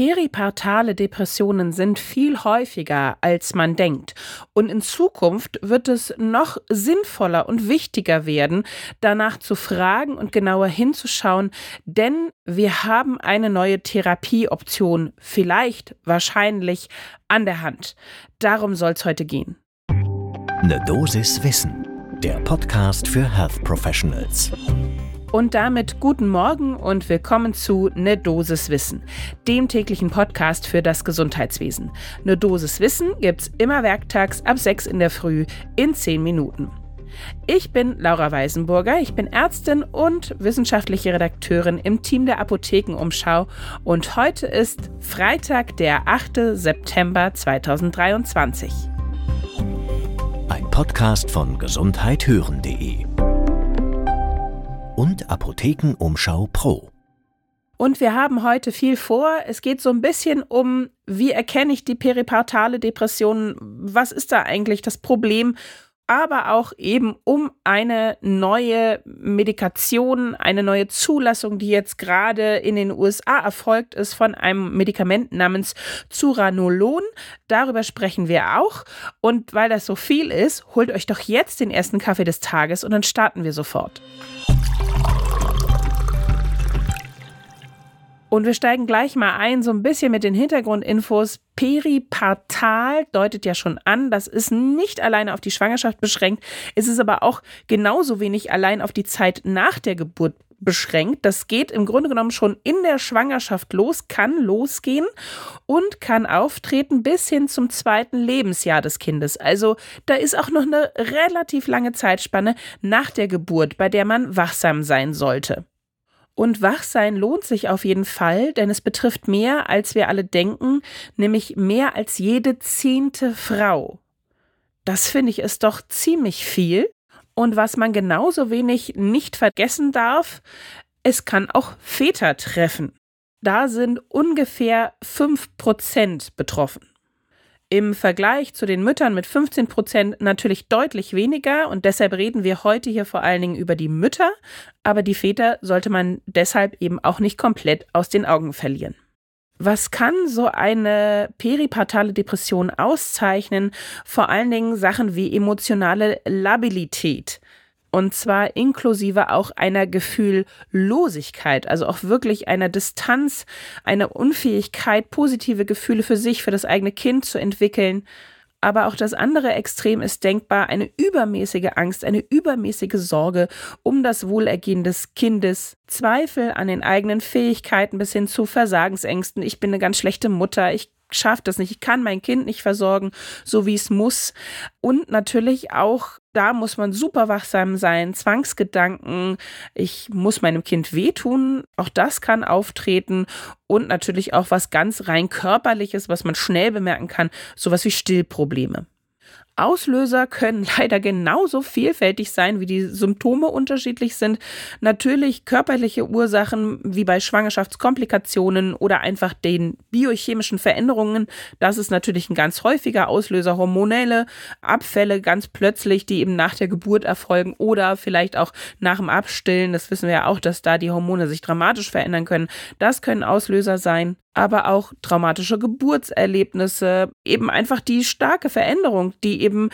Peripartale Depressionen sind viel häufiger, als man denkt. Und in Zukunft wird es noch sinnvoller und wichtiger werden, danach zu fragen und genauer hinzuschauen, denn wir haben eine neue Therapieoption, vielleicht, wahrscheinlich, an der Hand. Darum soll es heute gehen. Eine Dosis Wissen, der Podcast für Health Professionals. Und damit guten Morgen und willkommen zu Ne Dosis Wissen, dem täglichen Podcast für das Gesundheitswesen. Ne Dosis Wissen gibt's immer werktags ab 6 in der Früh in 10 Minuten. Ich bin Laura Weisenburger, ich bin Ärztin und wissenschaftliche Redakteurin im Team der Apothekenumschau und heute ist Freitag, der 8. September 2023. Ein Podcast von gesundheithören.de und Apothekenumschau Pro. Und wir haben heute viel vor. Es geht so ein bisschen um, wie erkenne ich die peripartale Depression? Was ist da eigentlich das Problem? Aber auch eben um eine neue Medikation, eine neue Zulassung, die jetzt gerade in den USA erfolgt ist von einem Medikament namens Zuranolon. Darüber sprechen wir auch. Und weil das so viel ist, holt euch doch jetzt den ersten Kaffee des Tages und dann starten wir sofort. Und wir steigen gleich mal ein, so ein bisschen mit den Hintergrundinfos. Peripartal deutet ja schon an, das ist nicht alleine auf die Schwangerschaft beschränkt, es ist aber auch genauso wenig allein auf die Zeit nach der Geburt beschränkt. Das geht im Grunde genommen schon in der Schwangerschaft los, kann losgehen und kann auftreten bis hin zum zweiten Lebensjahr des Kindes. Also da ist auch noch eine relativ lange Zeitspanne nach der Geburt, bei der man wachsam sein sollte. Und Wachsein lohnt sich auf jeden Fall, denn es betrifft mehr, als wir alle denken, nämlich mehr als jede zehnte Frau. Das finde ich ist doch ziemlich viel. Und was man genauso wenig nicht vergessen darf, es kann auch Väter treffen. Da sind ungefähr 5% betroffen. Im Vergleich zu den Müttern mit 15 Prozent natürlich deutlich weniger und deshalb reden wir heute hier vor allen Dingen über die Mütter, aber die Väter sollte man deshalb eben auch nicht komplett aus den Augen verlieren. Was kann so eine peripartale Depression auszeichnen? Vor allen Dingen Sachen wie emotionale Labilität. Und zwar inklusive auch einer Gefühllosigkeit, also auch wirklich einer Distanz, einer Unfähigkeit, positive Gefühle für sich, für das eigene Kind zu entwickeln. Aber auch das andere Extrem ist denkbar, eine übermäßige Angst, eine übermäßige Sorge um das Wohlergehen des Kindes, Zweifel an den eigenen Fähigkeiten bis hin zu Versagensängsten. Ich bin eine ganz schlechte Mutter, ich schaffe das nicht, ich kann mein Kind nicht versorgen, so wie es muss. Und natürlich auch, da muss man super wachsam sein, Zwangsgedanken, ich muss meinem Kind wehtun, auch das kann auftreten. Und natürlich auch was ganz rein körperliches, was man schnell bemerken kann, sowas wie Stillprobleme. Auslöser können leider genauso vielfältig sein, wie die Symptome unterschiedlich sind. Natürlich körperliche Ursachen wie bei Schwangerschaftskomplikationen oder einfach den biochemischen Veränderungen. Das ist natürlich ein ganz häufiger Auslöser. Hormonelle Abfälle ganz plötzlich, die eben nach der Geburt erfolgen oder vielleicht auch nach dem Abstillen. Das wissen wir ja auch, dass da die Hormone sich dramatisch verändern können. Das können Auslöser sein aber auch traumatische Geburtserlebnisse, eben einfach die starke Veränderung, die eben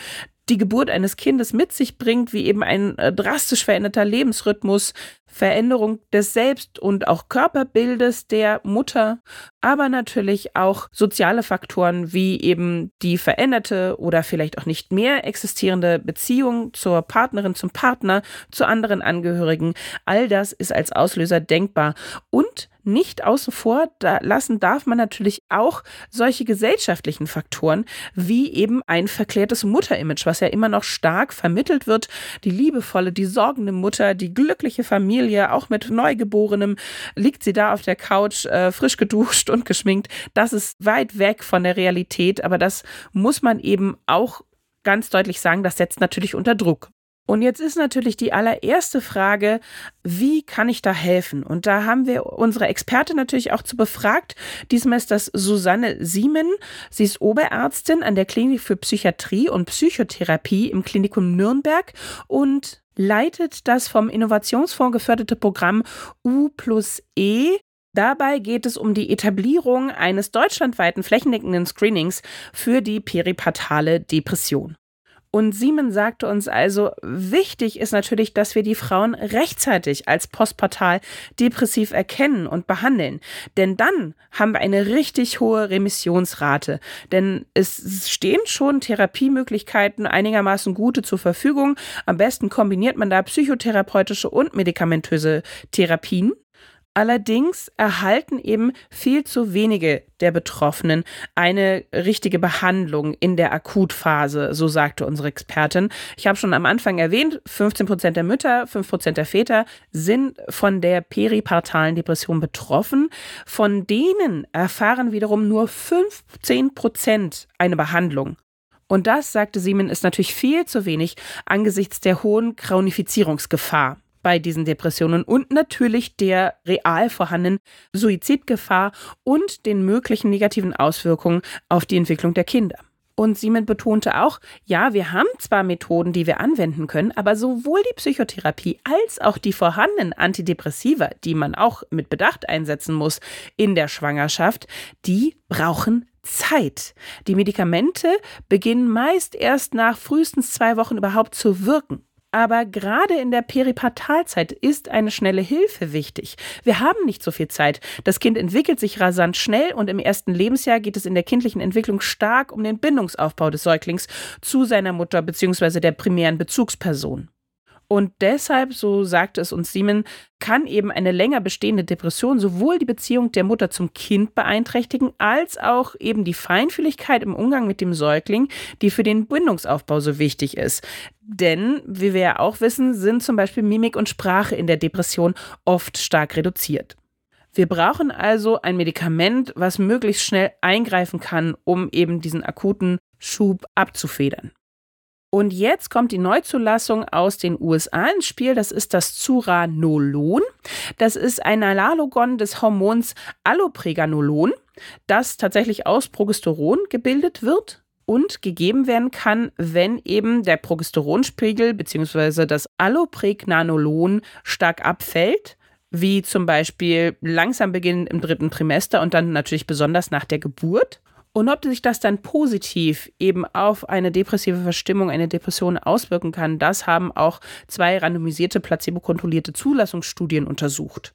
die Geburt eines Kindes mit sich bringt, wie eben ein äh, drastisch veränderter Lebensrhythmus, Veränderung des Selbst- und auch Körperbildes der Mutter, aber natürlich auch soziale Faktoren wie eben die veränderte oder vielleicht auch nicht mehr existierende Beziehung zur Partnerin, zum Partner, zu anderen Angehörigen. All das ist als Auslöser denkbar und nicht außen vor lassen darf man natürlich auch solche gesellschaftlichen Faktoren wie eben ein verklärtes Mutterimage, was ja immer noch stark vermittelt wird. Die liebevolle, die sorgende Mutter, die glückliche Familie, auch mit Neugeborenem, liegt sie da auf der Couch, äh, frisch geduscht und geschminkt. Das ist weit weg von der Realität, aber das muss man eben auch ganz deutlich sagen, das setzt natürlich unter Druck. Und jetzt ist natürlich die allererste Frage, wie kann ich da helfen? Und da haben wir unsere Expertin natürlich auch zu befragt. Diesmal ist das Susanne Siemen. Sie ist Oberärztin an der Klinik für Psychiatrie und Psychotherapie im Klinikum Nürnberg und leitet das vom Innovationsfonds geförderte Programm U plus E Dabei geht es um die Etablierung eines deutschlandweiten flächendeckenden Screenings für die peripartale Depression. Und Simon sagte uns also, wichtig ist natürlich, dass wir die Frauen rechtzeitig als postpartal depressiv erkennen und behandeln. Denn dann haben wir eine richtig hohe Remissionsrate. Denn es stehen schon Therapiemöglichkeiten einigermaßen gute zur Verfügung. Am besten kombiniert man da psychotherapeutische und medikamentöse Therapien. Allerdings erhalten eben viel zu wenige der Betroffenen eine richtige Behandlung in der Akutphase, so sagte unsere Expertin. Ich habe schon am Anfang erwähnt, 15 Prozent der Mütter, 5 Prozent der Väter sind von der peripartalen Depression betroffen. Von denen erfahren wiederum nur 15 Prozent eine Behandlung. Und das, sagte Siemen, ist natürlich viel zu wenig angesichts der hohen Chronifizierungsgefahr bei diesen Depressionen und natürlich der real vorhandenen Suizidgefahr und den möglichen negativen Auswirkungen auf die Entwicklung der Kinder. Und Simon betonte auch, ja, wir haben zwar Methoden, die wir anwenden können, aber sowohl die Psychotherapie als auch die vorhandenen Antidepressiva, die man auch mit Bedacht einsetzen muss in der Schwangerschaft, die brauchen Zeit. Die Medikamente beginnen meist erst nach frühestens zwei Wochen überhaupt zu wirken. Aber gerade in der Peripartalzeit ist eine schnelle Hilfe wichtig. Wir haben nicht so viel Zeit. Das Kind entwickelt sich rasant schnell und im ersten Lebensjahr geht es in der kindlichen Entwicklung stark um den Bindungsaufbau des Säuglings zu seiner Mutter bzw. der primären Bezugsperson. Und deshalb, so sagte es uns Simon, kann eben eine länger bestehende Depression sowohl die Beziehung der Mutter zum Kind beeinträchtigen, als auch eben die Feinfühligkeit im Umgang mit dem Säugling, die für den Bindungsaufbau so wichtig ist. Denn, wie wir ja auch wissen, sind zum Beispiel Mimik und Sprache in der Depression oft stark reduziert. Wir brauchen also ein Medikament, was möglichst schnell eingreifen kann, um eben diesen akuten Schub abzufedern. Und jetzt kommt die Neuzulassung aus den USA ins Spiel. Das ist das Zuranolon. Das ist ein Analogon des Hormons Allopreganolon, das tatsächlich aus Progesteron gebildet wird und gegeben werden kann, wenn eben der Progesteronspiegel bzw. das Allopregnanolon stark abfällt wie zum Beispiel langsam beginnen im dritten Trimester und dann natürlich besonders nach der Geburt. Und ob sich das dann positiv eben auf eine depressive Verstimmung, eine Depression auswirken kann, das haben auch zwei randomisierte, placebo-kontrollierte Zulassungsstudien untersucht.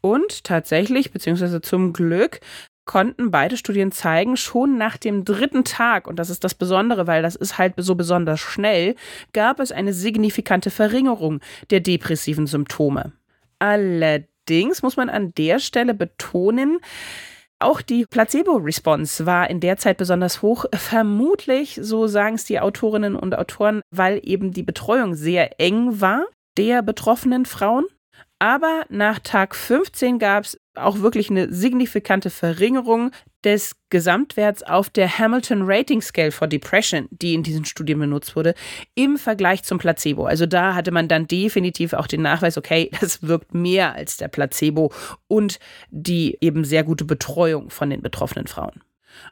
Und tatsächlich, beziehungsweise zum Glück, konnten beide Studien zeigen, schon nach dem dritten Tag, und das ist das Besondere, weil das ist halt so besonders schnell, gab es eine signifikante Verringerung der depressiven Symptome. Allerdings muss man an der Stelle betonen, auch die Placebo-Response war in der Zeit besonders hoch. Vermutlich, so sagen es die Autorinnen und Autoren, weil eben die Betreuung sehr eng war der betroffenen Frauen. Aber nach Tag 15 gab es auch wirklich eine signifikante Verringerung des Gesamtwerts auf der Hamilton Rating Scale for Depression, die in diesen Studien benutzt wurde, im Vergleich zum Placebo. Also da hatte man dann definitiv auch den Nachweis, okay, das wirkt mehr als der Placebo und die eben sehr gute Betreuung von den betroffenen Frauen.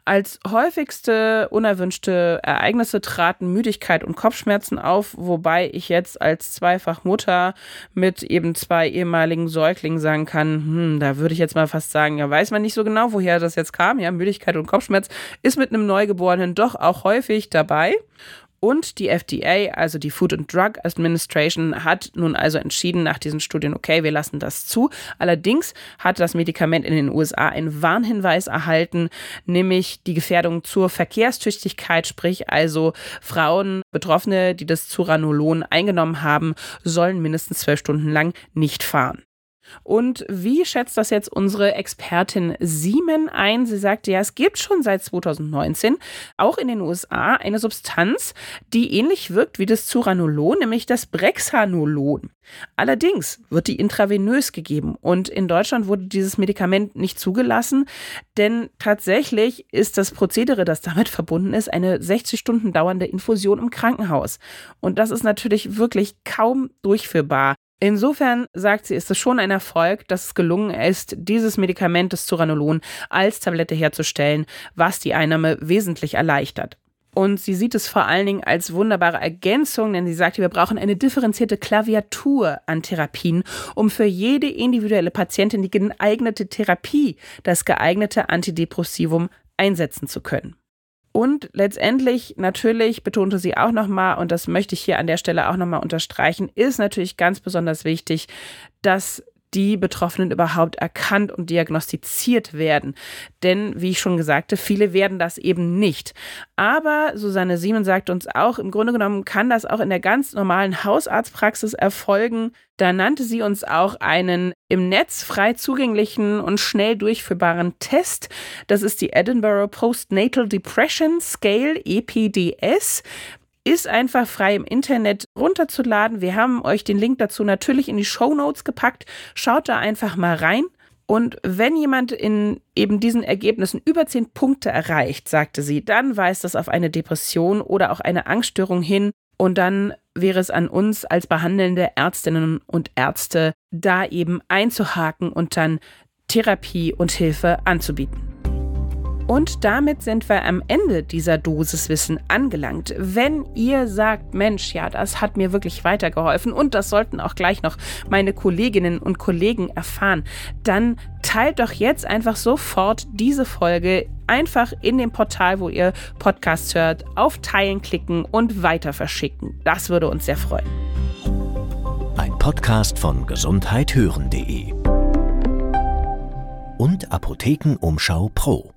Als häufigste unerwünschte Ereignisse traten Müdigkeit und Kopfschmerzen auf, wobei ich jetzt als Zweifachmutter mit eben zwei ehemaligen Säuglingen sagen kann, hm, da würde ich jetzt mal fast sagen, ja, weiß man nicht so genau, woher das jetzt kam. Ja, Müdigkeit und Kopfschmerz ist mit einem Neugeborenen doch auch häufig dabei. Und die FDA, also die Food and Drug Administration, hat nun also entschieden nach diesen Studien, okay, wir lassen das zu. Allerdings hat das Medikament in den USA einen Warnhinweis erhalten, nämlich die Gefährdung zur Verkehrstüchtigkeit, sprich also Frauen, Betroffene, die das Zuranolon eingenommen haben, sollen mindestens zwölf Stunden lang nicht fahren. Und wie schätzt das jetzt unsere Expertin Siemen ein? Sie sagte ja, es gibt schon seit 2019 auch in den USA eine Substanz, die ähnlich wirkt wie das Zuranolon, nämlich das Brexanolon. Allerdings wird die intravenös gegeben und in Deutschland wurde dieses Medikament nicht zugelassen, denn tatsächlich ist das Prozedere, das damit verbunden ist, eine 60 Stunden dauernde Infusion im Krankenhaus. Und das ist natürlich wirklich kaum durchführbar. Insofern sagt sie, ist es schon ein Erfolg, dass es gelungen ist, dieses Medikament des Zuranolon als Tablette herzustellen, was die Einnahme wesentlich erleichtert. Und sie sieht es vor allen Dingen als wunderbare Ergänzung, denn sie sagt, wir brauchen eine differenzierte Klaviatur an Therapien, um für jede individuelle Patientin die geeignete Therapie, das geeignete Antidepressivum einsetzen zu können. Und letztendlich, natürlich betonte sie auch nochmal, und das möchte ich hier an der Stelle auch nochmal unterstreichen, ist natürlich ganz besonders wichtig, dass die Betroffenen überhaupt erkannt und diagnostiziert werden. Denn, wie ich schon gesagt habe, viele werden das eben nicht. Aber Susanne Siemen sagt uns auch, im Grunde genommen kann das auch in der ganz normalen Hausarztpraxis erfolgen. Da nannte sie uns auch einen im Netz frei zugänglichen und schnell durchführbaren Test. Das ist die Edinburgh Postnatal Depression Scale, EPDS ist einfach frei im Internet runterzuladen. Wir haben euch den Link dazu natürlich in die Show Notes gepackt. Schaut da einfach mal rein. Und wenn jemand in eben diesen Ergebnissen über zehn Punkte erreicht, sagte sie, dann weist das auf eine Depression oder auch eine Angststörung hin. Und dann wäre es an uns als behandelnde Ärztinnen und Ärzte, da eben einzuhaken und dann Therapie und Hilfe anzubieten. Und damit sind wir am Ende dieser Dosiswissen angelangt. Wenn ihr sagt, Mensch, ja, das hat mir wirklich weitergeholfen und das sollten auch gleich noch meine Kolleginnen und Kollegen erfahren, dann teilt doch jetzt einfach sofort diese Folge einfach in dem Portal, wo ihr Podcasts hört, auf Teilen klicken und weiter verschicken. Das würde uns sehr freuen. Ein Podcast von gesundheithören.de und Apothekenumschau Pro.